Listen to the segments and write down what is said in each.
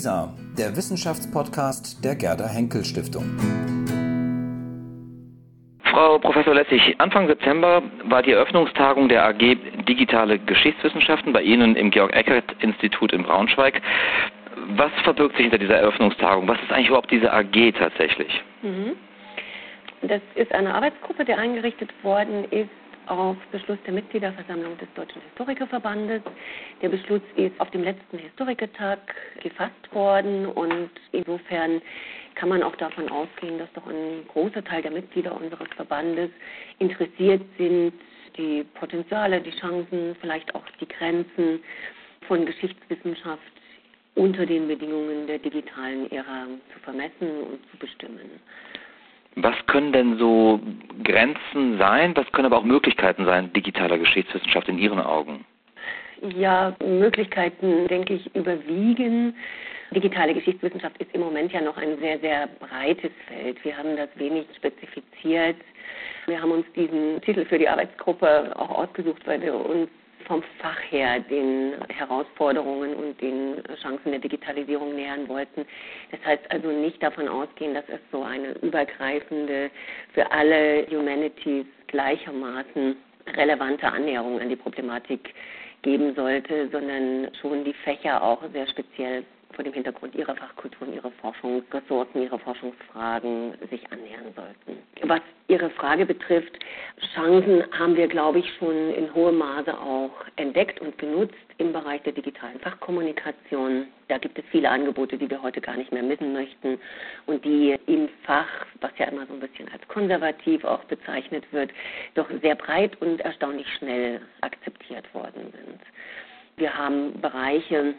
WISA, der Wissenschaftspodcast der Gerda Henkel Stiftung. Frau Professor Lessig, Anfang September war die Eröffnungstagung der AG Digitale Geschichtswissenschaften bei Ihnen im Georg-Eckert-Institut in Braunschweig. Was verbirgt sich hinter dieser Eröffnungstagung? Was ist eigentlich überhaupt diese AG tatsächlich? Mhm. Das ist eine Arbeitsgruppe, die eingerichtet worden ist auf Beschluss der Mitgliederversammlung des Deutschen Historikerverbandes. Der Beschluss ist auf dem letzten Historikertag gefasst worden und insofern kann man auch davon ausgehen, dass doch ein großer Teil der Mitglieder unseres Verbandes interessiert sind, die Potenziale, die Chancen, vielleicht auch die Grenzen von Geschichtswissenschaft unter den Bedingungen der digitalen Ära zu vermessen und zu bestimmen. Was können denn so Grenzen sein? Was können aber auch Möglichkeiten sein digitaler Geschichtswissenschaft in Ihren Augen? Ja, Möglichkeiten, denke ich, überwiegen. Digitale Geschichtswissenschaft ist im Moment ja noch ein sehr, sehr breites Feld. Wir haben das wenig spezifiziert. Wir haben uns diesen Titel für die Arbeitsgruppe auch ausgesucht, weil wir uns vom Fach her den Herausforderungen und den Chancen der Digitalisierung nähern wollten. Das heißt also nicht davon ausgehen, dass es so eine übergreifende, für alle Humanities gleichermaßen relevante Annäherung an die Problematik geben sollte, sondern schon die Fächer auch sehr speziell vor dem Hintergrund ihrer Fachkultur und ihrer Forschungsressourcen, ihrer Forschungsfragen sich annähern sollten. Was Ihre Frage betrifft, Chancen haben wir, glaube ich, schon in hohem Maße auch entdeckt und genutzt im Bereich der digitalen Fachkommunikation. Da gibt es viele Angebote, die wir heute gar nicht mehr missen möchten und die im Fach, was ja immer so ein bisschen als konservativ auch bezeichnet wird, doch sehr breit und erstaunlich schnell akzeptiert worden sind. Wir haben Bereiche,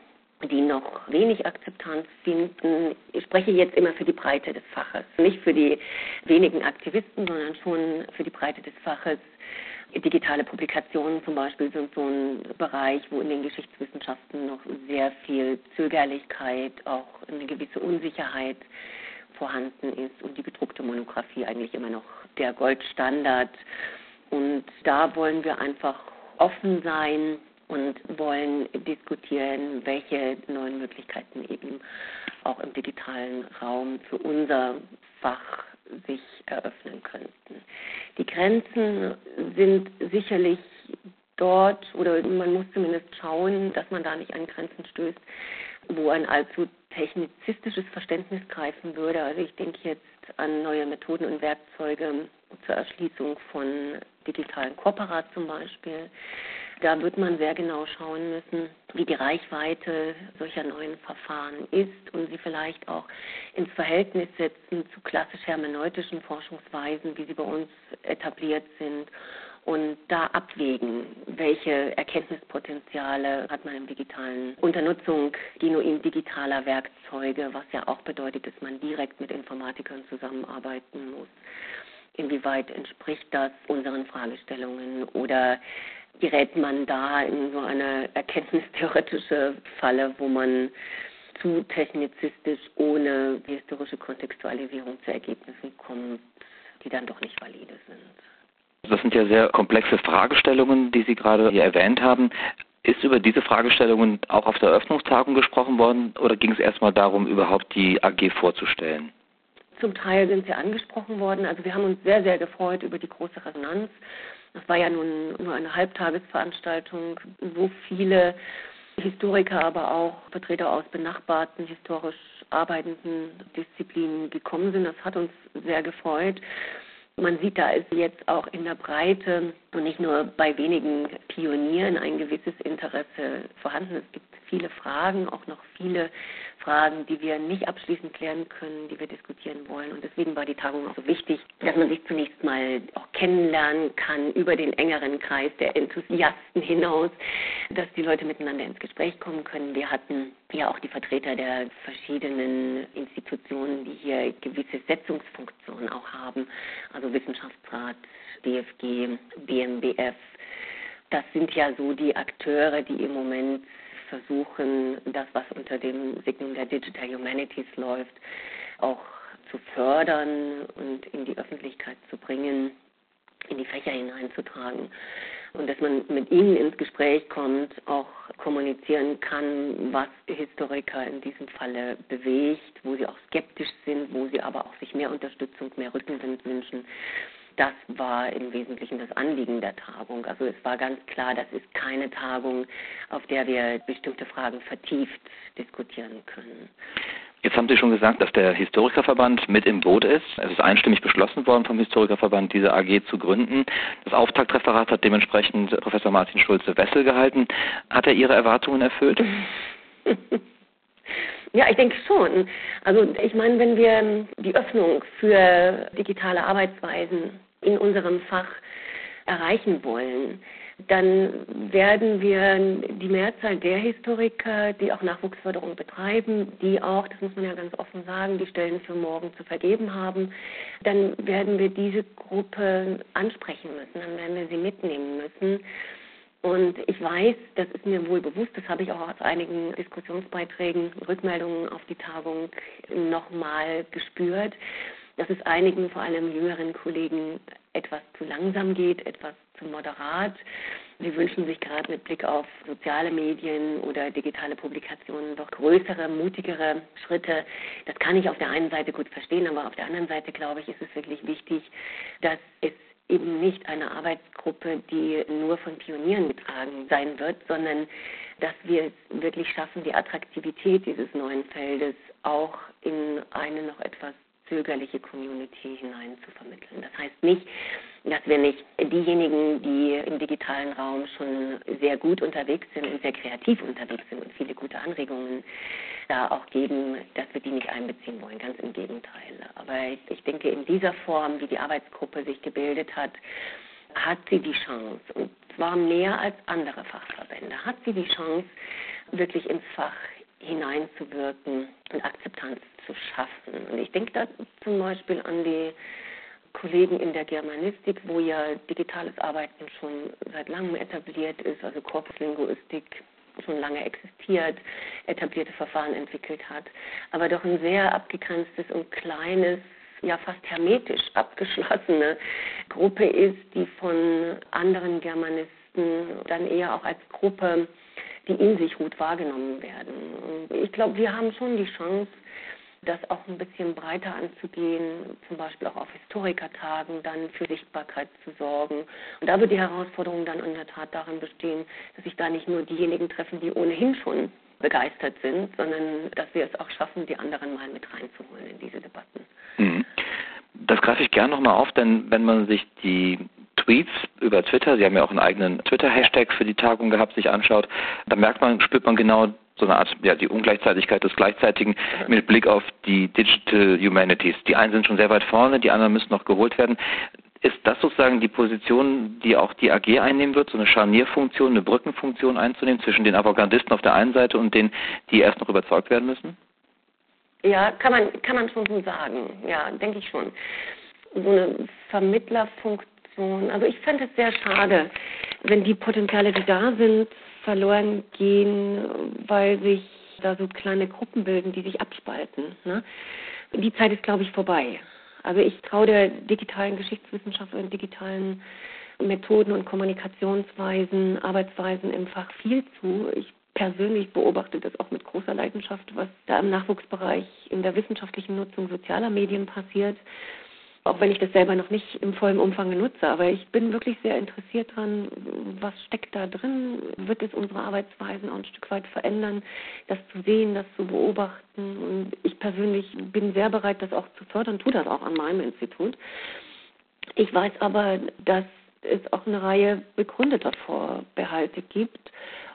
die noch wenig Akzeptanz finden. Ich spreche jetzt immer für die Breite des Faches, nicht für die wenigen Aktivisten, sondern schon für die Breite des Faches. Digitale Publikationen zum Beispiel sind so ein Bereich, wo in den Geschichtswissenschaften noch sehr viel Zögerlichkeit, auch eine gewisse Unsicherheit vorhanden ist und die gedruckte Monographie eigentlich immer noch der Goldstandard. Und da wollen wir einfach offen sein, und wollen diskutieren, welche neuen Möglichkeiten eben auch im digitalen Raum für unser Fach sich eröffnen könnten. Die Grenzen sind sicherlich dort, oder man muss zumindest schauen, dass man da nicht an Grenzen stößt, wo ein allzu technizistisches Verständnis greifen würde. Also ich denke jetzt an neue Methoden und Werkzeuge zur Erschließung von digitalen Kooperat zum Beispiel da wird man sehr genau schauen müssen, wie die Reichweite solcher neuen Verfahren ist und sie vielleicht auch ins Verhältnis setzen zu klassisch hermeneutischen Forschungsweisen, wie sie bei uns etabliert sind und da abwägen, welche Erkenntnispotenziale hat man im digitalen unter Nutzung genuin digitaler Werkzeuge, was ja auch bedeutet, dass man direkt mit Informatikern zusammenarbeiten muss. Inwieweit entspricht das unseren Fragestellungen oder gerät man da in so eine erkenntnistheoretische Falle, wo man zu technizistisch ohne historische Kontextualisierung zu Ergebnissen kommt, die dann doch nicht valide sind. Das sind ja sehr komplexe Fragestellungen, die Sie gerade hier erwähnt haben. Ist über diese Fragestellungen auch auf der Eröffnungstagung gesprochen worden oder ging es erstmal darum, überhaupt die AG vorzustellen? Zum Teil sind sie angesprochen worden. Also wir haben uns sehr, sehr gefreut über die große Resonanz. Das war ja nun nur eine Halbtagesveranstaltung, wo viele Historiker, aber auch Vertreter aus benachbarten historisch arbeitenden Disziplinen gekommen sind. Das hat uns sehr gefreut. Man sieht, da ist jetzt auch in der Breite und nicht nur bei wenigen Pionieren ein gewisses Interesse vorhanden. Es gibt viele Fragen, auch noch viele Fragen, die wir nicht abschließend klären können, die wir diskutieren wollen. Und deswegen war die Tagung auch so wichtig, dass man sich zunächst mal auch kennenlernen kann über den engeren Kreis der Enthusiasten hinaus, dass die Leute miteinander ins Gespräch kommen können. Wir hatten ja auch die Vertreter der verschiedenen Institutionen, die hier gewisse Setzungsfunktionen auch haben, also Wissenschaftsrat, DFG, BMBF. Das sind ja so die Akteure, die im Moment versuchen, das, was unter dem Signum der Digital Humanities läuft, auch zu fördern und in die Öffentlichkeit zu bringen, in die Fächer hineinzutragen. und dass man mit ihnen ins Gespräch kommt, auch kommunizieren kann, was Historiker in diesem Falle bewegt, wo sie auch skeptisch sind, wo sie aber auch sich mehr Unterstützung, mehr Rückenwind wünschen. Das war im Wesentlichen das Anliegen der Tagung. Also es war ganz klar, das ist keine Tagung, auf der wir bestimmte Fragen vertieft diskutieren können. Jetzt haben Sie schon gesagt, dass der Historikerverband mit im Boot ist. Es ist einstimmig beschlossen worden vom Historikerverband, diese AG zu gründen. Das Auftaktreferat hat dementsprechend Professor Martin Schulze-Wessel gehalten. Hat er Ihre Erwartungen erfüllt? Ja, ich denke schon. Also ich meine, wenn wir die Öffnung für digitale Arbeitsweisen in unserem Fach erreichen wollen, dann werden wir die Mehrzahl der Historiker, die auch Nachwuchsförderung betreiben, die auch, das muss man ja ganz offen sagen, die Stellen für morgen zu vergeben haben, dann werden wir diese Gruppe ansprechen müssen, dann werden wir sie mitnehmen müssen. Und ich weiß, das ist mir wohl bewusst, das habe ich auch aus einigen Diskussionsbeiträgen, Rückmeldungen auf die Tagung nochmal gespürt, dass es einigen, vor allem jüngeren Kollegen, etwas zu langsam geht, etwas zu moderat. Sie wünschen sich gerade mit Blick auf soziale Medien oder digitale Publikationen doch größere, mutigere Schritte. Das kann ich auf der einen Seite gut verstehen, aber auf der anderen Seite, glaube ich, ist es wirklich wichtig, dass es eben nicht eine Arbeitsgruppe, die nur von Pionieren getragen sein wird, sondern dass wir es wirklich schaffen, die Attraktivität dieses neuen Feldes auch in eine noch etwas zögerliche Community hinein zu vermitteln. Das heißt nicht, dass wir nicht diejenigen, die im digitalen Raum schon sehr gut unterwegs sind und sehr kreativ unterwegs sind und viele gute Anregungen da auch geben, dass wir die nicht einbeziehen wollen. Ganz im Gegenteil. Aber ich denke, in dieser Form, wie die Arbeitsgruppe sich gebildet hat, hat sie die Chance, und zwar mehr als andere Fachverbände, hat sie die Chance, wirklich ins Fach hineinzuwirken und Akzeptanz zu schaffen. Und ich denke da zum Beispiel an die Kollegen in der Germanistik, wo ja digitales Arbeiten schon seit langem etabliert ist, also Korpuslinguistik schon lange existiert, etablierte Verfahren entwickelt hat, aber doch ein sehr abgegrenztes und kleines, ja fast hermetisch abgeschlossene Gruppe ist, die von anderen Germanisten dann eher auch als Gruppe, die in sich gut wahrgenommen werden. Ich glaube, wir haben schon die Chance, das auch ein bisschen breiter anzugehen, zum Beispiel auch auf Historikertagen dann für Sichtbarkeit zu sorgen. Und da wird die Herausforderung dann in der Tat darin bestehen, dass sich da nicht nur diejenigen treffen, die ohnehin schon begeistert sind, sondern dass wir es auch schaffen, die anderen mal mit reinzuholen in diese Debatten. Mhm. Das greife ich gerne nochmal auf, denn wenn man sich die Tweets über Twitter, Sie haben ja auch einen eigenen Twitter-Hashtag für die Tagung gehabt, sich anschaut, da merkt man, spürt man genau so eine Art, ja, die Ungleichzeitigkeit des Gleichzeitigen mit Blick auf die Digital Humanities. Die einen sind schon sehr weit vorne, die anderen müssen noch geholt werden. Ist das sozusagen die Position, die auch die AG einnehmen wird, so eine Scharnierfunktion, eine Brückenfunktion einzunehmen zwischen den Avantgardisten auf der einen Seite und denen, die erst noch überzeugt werden müssen? Ja, kann man, kann man schon so sagen. Ja, denke ich schon. So eine Vermittlerfunktion. Also ich fände es sehr schade, wenn die Potenziale, die da sind, verloren gehen, weil sich da so kleine Gruppen bilden, die sich abspalten. Ne? Die Zeit ist, glaube ich, vorbei. Also ich traue der digitalen Geschichtswissenschaft und digitalen Methoden und Kommunikationsweisen, Arbeitsweisen im Fach viel zu. Ich persönlich beobachte das auch mit großer Leidenschaft, was da im Nachwuchsbereich in der wissenschaftlichen Nutzung sozialer Medien passiert auch wenn ich das selber noch nicht im vollen Umfang nutze. Aber ich bin wirklich sehr interessiert daran, was steckt da drin? Wird es unsere Arbeitsweisen auch ein Stück weit verändern, das zu sehen, das zu beobachten? Und ich persönlich bin sehr bereit, das auch zu fördern, tue das auch an meinem Institut. Ich weiß aber, dass es auch eine Reihe begründeter Vorbehalte gibt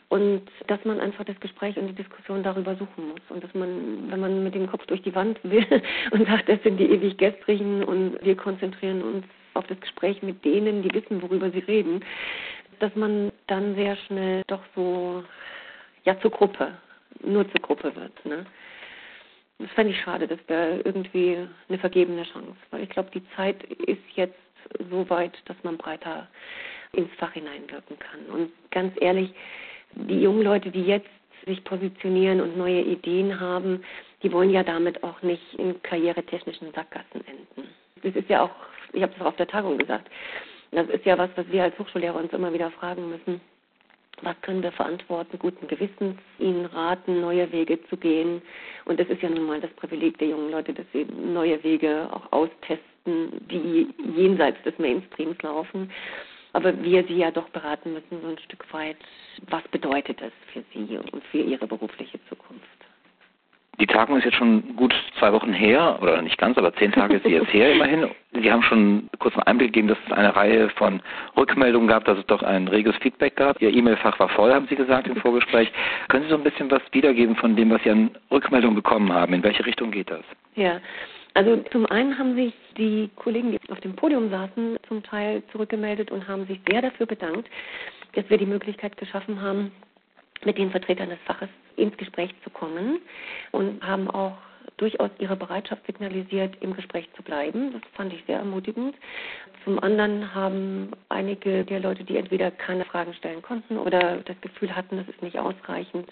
und dass man einfach das Gespräch und die Diskussion darüber suchen muss und dass man, wenn man mit dem Kopf durch die Wand will und sagt, das sind die ewig gestrigen und wir konzentrieren uns auf das Gespräch mit denen, die wissen, worüber sie reden, dass man dann sehr schnell doch so ja zur Gruppe, nur zur Gruppe wird. Ne? Das fände ich schade, das wäre irgendwie eine vergebene Chance, weil ich glaube, die Zeit ist jetzt so weit, dass man breiter ins Fach hineinwirken kann. Und ganz ehrlich, die jungen Leute, die jetzt sich positionieren und neue Ideen haben, die wollen ja damit auch nicht in karrieretechnischen Sackgassen enden. Das ist ja auch, ich habe es auch auf der Tagung gesagt, Das ist ja was, was wir als Hochschullehrer uns immer wieder fragen müssen. Was können wir verantworten, guten Gewissens ihnen raten, neue Wege zu gehen? Und das ist ja nun mal das Privileg der jungen Leute, dass sie neue Wege auch austesten, die jenseits des Mainstreams laufen. Aber wir sie ja doch beraten müssen, so ein Stück weit, was bedeutet das für sie und für ihre berufliche Zukunft? Die Tagung ist jetzt schon gut zwei Wochen her, oder nicht ganz, aber zehn Tage ist sie jetzt her immerhin. Sie haben schon kurz einen Einblick gegeben, dass es eine Reihe von Rückmeldungen gab, dass es doch ein reges Feedback gab. Ihr E-Mail-Fach war voll, haben Sie gesagt im Vorgespräch. Können Sie so ein bisschen was wiedergeben von dem, was Sie an Rückmeldungen bekommen haben? In welche Richtung geht das? Ja, also zum einen haben sich die Kollegen, die auf dem Podium saßen, zum Teil zurückgemeldet und haben sich sehr dafür bedankt, dass wir die Möglichkeit geschaffen haben, mit den Vertretern des Faches ins Gespräch zu kommen und haben auch durchaus ihre Bereitschaft signalisiert, im Gespräch zu bleiben. Das fand ich sehr ermutigend. Zum anderen haben einige der Leute, die entweder keine Fragen stellen konnten oder das Gefühl hatten, das ist nicht ausreichend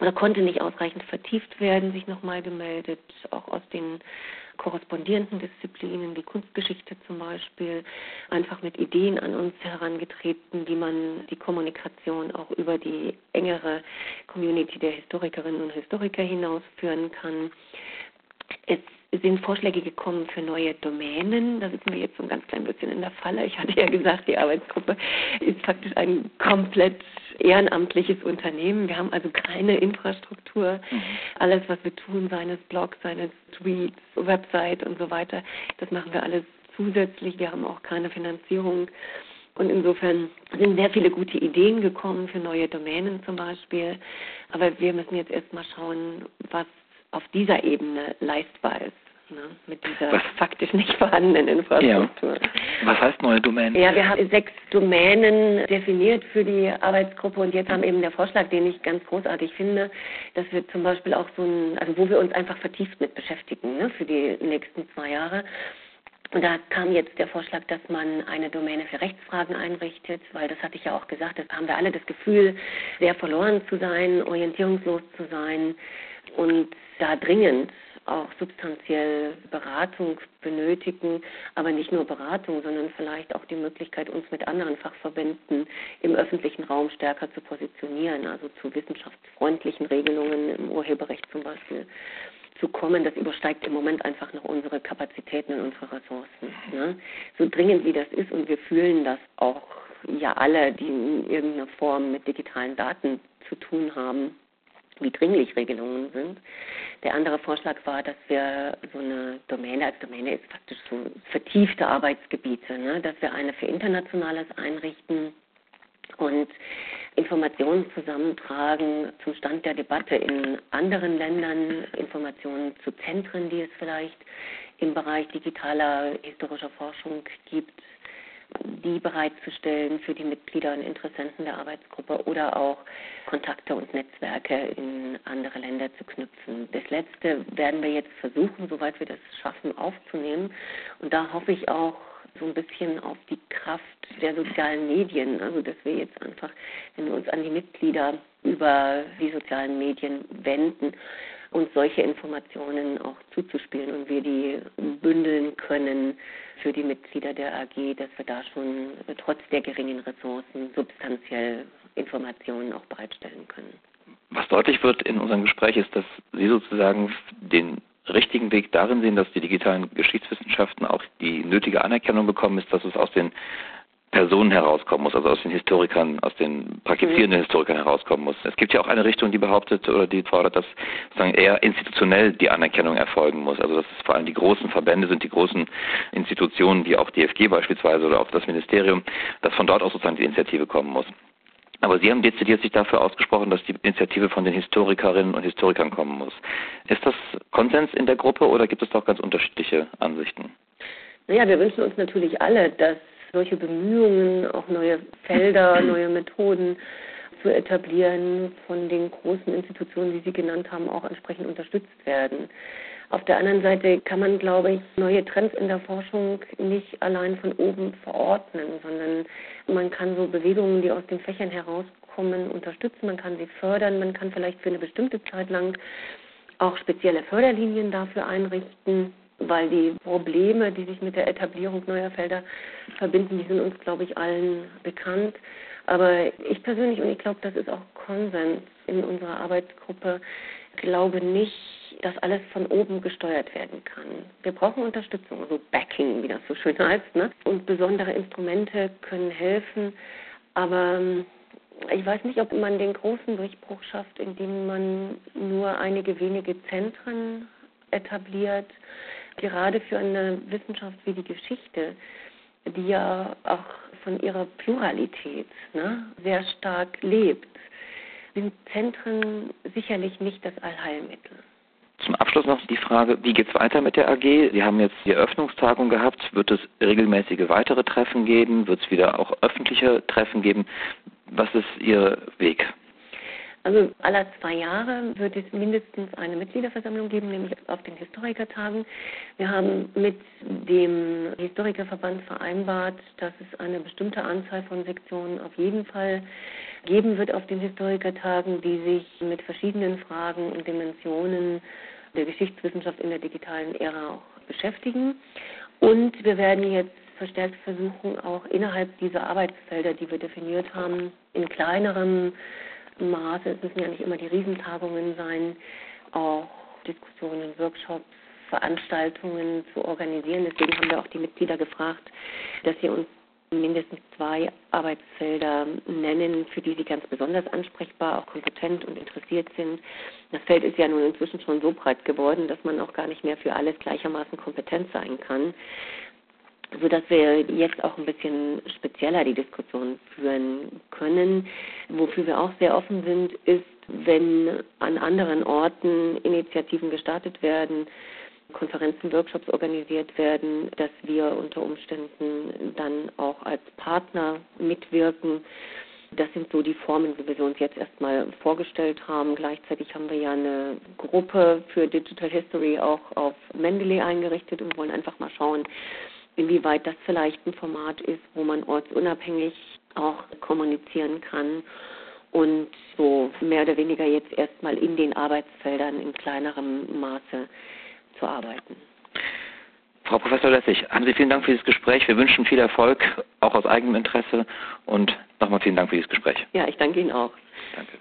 oder konnte nicht ausreichend vertieft werden, sich nochmal gemeldet, auch aus den korrespondierenden Disziplinen wie Kunstgeschichte zum Beispiel, einfach mit Ideen an uns herangetreten, wie man die Kommunikation auch über die engere Community der Historikerinnen und Historiker hinausführen kann. Es sind Vorschläge gekommen für neue Domänen. Da sitzen wir jetzt so ein ganz klein bisschen in der Falle. Ich hatte ja gesagt, die Arbeitsgruppe ist praktisch ein komplett ehrenamtliches Unternehmen. Wir haben also keine Infrastruktur. Mhm. Alles, was wir tun, seines Blogs, seines Tweets, Website und so weiter, das machen wir alles zusätzlich. Wir haben auch keine Finanzierung. Und insofern sind sehr viele gute Ideen gekommen für neue Domänen zum Beispiel. Aber wir müssen jetzt erstmal schauen, was auf dieser Ebene leistbar ist. Ne, mit dieser was? faktisch nicht vorhandenen Infrastruktur. Ja. Was heißt neue Domänen? Ja, wir haben sechs Domänen definiert für die Arbeitsgruppe und jetzt haben eben der Vorschlag, den ich ganz großartig finde, dass wir zum Beispiel auch so ein, also wo wir uns einfach vertieft mit beschäftigen ne, für die nächsten zwei Jahre. Und da kam jetzt der Vorschlag, dass man eine Domäne für Rechtsfragen einrichtet, weil das hatte ich ja auch gesagt, da haben wir alle das Gefühl, sehr verloren zu sein, orientierungslos zu sein und da dringend auch substanziell Beratung benötigen, aber nicht nur Beratung, sondern vielleicht auch die Möglichkeit, uns mit anderen Fachverbänden im öffentlichen Raum stärker zu positionieren, also zu wissenschaftsfreundlichen Regelungen im Urheberrecht zum Beispiel zu kommen, das übersteigt im Moment einfach noch unsere Kapazitäten und unsere Ressourcen. Ne? So dringend wie das ist und wir fühlen das auch ja alle, die in irgendeiner Form mit digitalen Daten zu tun haben, wie dringlich Regelungen sind. Der andere Vorschlag war, dass wir so eine Domäne, als Domäne ist faktisch so vertiefte Arbeitsgebiete, ne, dass wir eine für Internationales einrichten und Informationen zusammentragen zum Stand der Debatte in anderen Ländern, Informationen zu Zentren, die es vielleicht im Bereich digitaler historischer Forschung gibt, die bereitzustellen für die Mitglieder und Interessenten der Arbeitsgruppe oder auch Kontakte und Netzwerke in andere Länder zu knüpfen. Das Letzte werden wir jetzt versuchen, soweit wir das schaffen, aufzunehmen. Und da hoffe ich auch so ein bisschen auf die Kraft der sozialen Medien. Also, dass wir jetzt einfach, wenn wir uns an die Mitglieder über die sozialen Medien wenden, uns solche Informationen auch zuzuspielen und wir die bündeln können für die Mitglieder der AG, dass wir da schon trotz der geringen Ressourcen substanziell Informationen auch bereitstellen können. Was deutlich wird in unserem Gespräch ist, dass Sie sozusagen den richtigen Weg darin sehen, dass die digitalen Geschichtswissenschaften auch die nötige Anerkennung bekommen, ist, dass es aus den Personen herauskommen muss, also aus den Historikern, aus den praktizierenden mhm. Historikern herauskommen muss. Es gibt ja auch eine Richtung, die behauptet oder die fordert, dass sozusagen eher institutionell die Anerkennung erfolgen muss. Also dass es vor allem die großen Verbände sind, die großen Institutionen, wie auch DFG beispielsweise oder auch das Ministerium, dass von dort aus sozusagen die Initiative kommen muss. Aber Sie haben dezidiert sich dafür ausgesprochen, dass die Initiative von den Historikerinnen und Historikern kommen muss. Ist das Konsens in der Gruppe oder gibt es doch ganz unterschiedliche Ansichten? Naja, wir wünschen uns natürlich alle, dass solche Bemühungen, auch neue Felder, neue Methoden zu etablieren, von den großen Institutionen, die Sie genannt haben, auch entsprechend unterstützt werden. Auf der anderen Seite kann man, glaube ich, neue Trends in der Forschung nicht allein von oben verordnen, sondern man kann so Bewegungen, die aus den Fächern herauskommen, unterstützen, man kann sie fördern, man kann vielleicht für eine bestimmte Zeit lang auch spezielle Förderlinien dafür einrichten weil die Probleme, die sich mit der Etablierung neuer Felder verbinden, die sind uns, glaube ich, allen bekannt. Aber ich persönlich, und ich glaube, das ist auch Konsens in unserer Arbeitsgruppe, glaube nicht, dass alles von oben gesteuert werden kann. Wir brauchen Unterstützung, so Backing, wie das so schön heißt. Ne? Und besondere Instrumente können helfen. Aber ähm, ich weiß nicht, ob man den großen Durchbruch schafft, indem man nur einige wenige Zentren etabliert. Gerade für eine Wissenschaft wie die Geschichte, die ja auch von ihrer Pluralität ne, sehr stark lebt, sind Zentren sicherlich nicht das Allheilmittel. Zum Abschluss noch die Frage, wie geht es weiter mit der AG? Sie haben jetzt die Eröffnungstagung gehabt. Wird es regelmäßige weitere Treffen geben? Wird es wieder auch öffentliche Treffen geben? Was ist Ihr Weg? Also aller zwei Jahre wird es mindestens eine Mitgliederversammlung geben, nämlich auf den Historikertagen. Wir haben mit dem Historikerverband vereinbart, dass es eine bestimmte Anzahl von Sektionen auf jeden Fall geben wird auf den Historikertagen, die sich mit verschiedenen Fragen und Dimensionen der Geschichtswissenschaft in der digitalen Ära auch beschäftigen. Und wir werden jetzt verstärkt versuchen, auch innerhalb dieser Arbeitsfelder, die wir definiert haben, in kleinerem Maße, es müssen ja nicht immer die Riesentagungen sein, auch Diskussionen, Workshops, Veranstaltungen zu organisieren. Deswegen haben wir auch die Mitglieder gefragt, dass sie uns mindestens zwei Arbeitsfelder nennen, für die sie ganz besonders ansprechbar, auch kompetent und interessiert sind. Das Feld ist ja nun inzwischen schon so breit geworden, dass man auch gar nicht mehr für alles gleichermaßen kompetent sein kann sodass wir jetzt auch ein bisschen spezieller die Diskussion führen können. Wofür wir auch sehr offen sind, ist, wenn an anderen Orten Initiativen gestartet werden, Konferenzen, Workshops organisiert werden, dass wir unter Umständen dann auch als Partner mitwirken. Das sind so die Formen, wie wir uns jetzt erstmal vorgestellt haben. Gleichzeitig haben wir ja eine Gruppe für Digital History auch auf Mendeley eingerichtet und wollen einfach mal schauen, inwieweit das vielleicht ein Format ist, wo man ortsunabhängig auch kommunizieren kann und so mehr oder weniger jetzt erstmal in den Arbeitsfeldern in kleinerem Maße zu arbeiten. Frau Professor Lessig, haben Sie vielen Dank für dieses Gespräch. Wir wünschen viel Erfolg, auch aus eigenem Interesse. Und nochmal vielen Dank für dieses Gespräch. Ja, ich danke Ihnen auch. Danke.